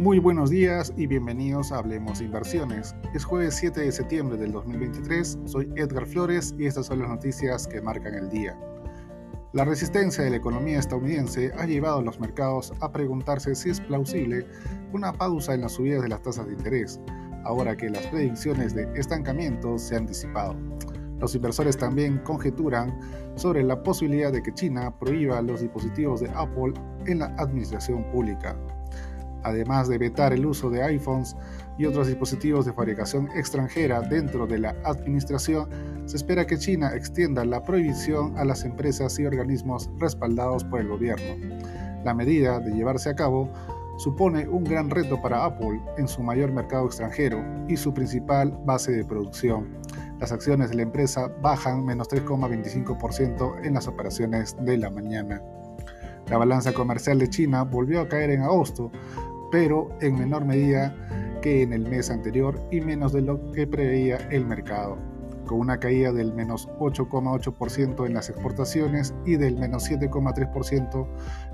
Muy buenos días y bienvenidos a Hablemos de Inversiones. Es jueves 7 de septiembre del 2023, soy Edgar Flores y estas son las noticias que marcan el día. La resistencia de la economía estadounidense ha llevado a los mercados a preguntarse si es plausible una pausa en las subidas de las tasas de interés, ahora que las predicciones de estancamiento se han disipado. Los inversores también conjeturan sobre la posibilidad de que China prohíba los dispositivos de Apple en la administración pública además de vetar el uso de iPhones y otros dispositivos de fabricación extranjera dentro de la administración, se espera que China extienda la prohibición a las empresas y organismos respaldados por el gobierno. La medida de llevarse a cabo supone un gran reto para Apple en su mayor mercado extranjero y su principal base de producción. Las acciones de la empresa bajan menos 3,25% en las operaciones de la mañana. La balanza comercial de China volvió a caer en agosto, pero en menor medida que en el mes anterior y menos de lo que preveía el mercado, con una caída del menos 8,8% en las exportaciones y del menos 7,3%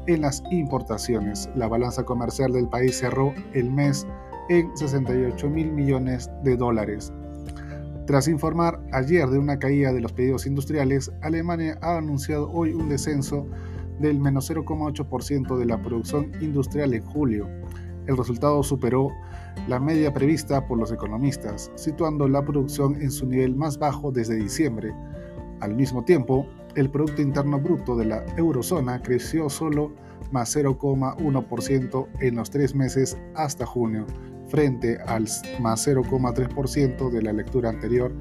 en las importaciones. La balanza comercial del país cerró el mes en 68 mil millones de dólares. Tras informar ayer de una caída de los pedidos industriales, Alemania ha anunciado hoy un descenso del menos 0,8% de la producción industrial en julio, el resultado superó la media prevista por los economistas, situando la producción en su nivel más bajo desde diciembre. Al mismo tiempo, el Producto Interno Bruto de la eurozona creció solo más 0,1% en los tres meses hasta junio, frente al más 0,3% de la lectura anterior,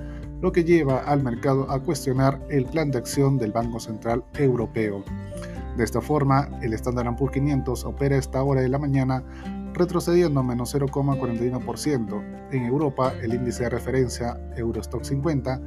lo que lleva al mercado a cuestionar el plan de acción del Banco Central Europeo. De esta forma, el Standard Poor's 500 opera a esta hora de la mañana retrocediendo menos 0,41%. En Europa, el índice de referencia Eurostock 50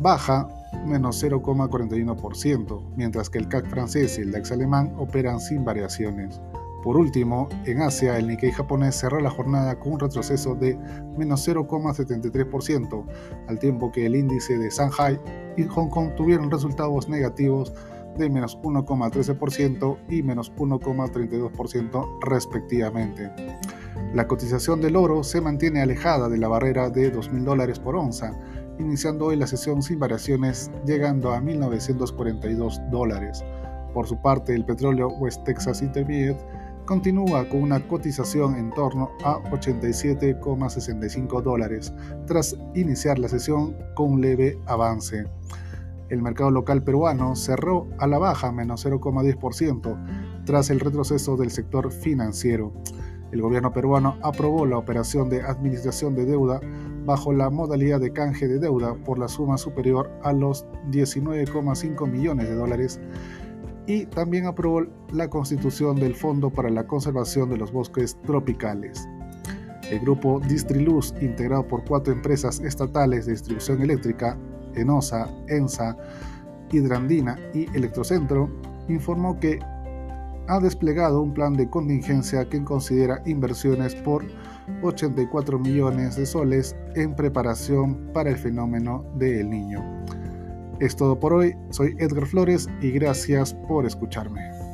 baja menos 0,41%, mientras que el CAC francés y el DAX alemán operan sin variaciones. Por último, en Asia, el Nikkei japonés cerró la jornada con un retroceso de menos 0,73%, al tiempo que el índice de Shanghai y Hong Kong tuvieron resultados negativos de menos 1,13% y menos 1,32% respectivamente. La cotización del oro se mantiene alejada de la barrera de 2.000 dólares por onza, iniciando hoy la sesión sin variaciones, llegando a 1.942 dólares. Por su parte, el petróleo West Texas Intermediate continúa con una cotización en torno a 87,65 dólares, tras iniciar la sesión con un leve avance el mercado local peruano cerró a la baja menos 0,10% tras el retroceso del sector financiero. El gobierno peruano aprobó la operación de administración de deuda bajo la modalidad de canje de deuda por la suma superior a los 19,5 millones de dólares y también aprobó la constitución del Fondo para la Conservación de los Bosques Tropicales. El grupo Distriluz, integrado por cuatro empresas estatales de distribución eléctrica, ENOSA, ENSA, Hidrandina y Electrocentro, informó que ha desplegado un plan de contingencia que considera inversiones por 84 millones de soles en preparación para el fenómeno de El Niño. Es todo por hoy, soy Edgar Flores y gracias por escucharme.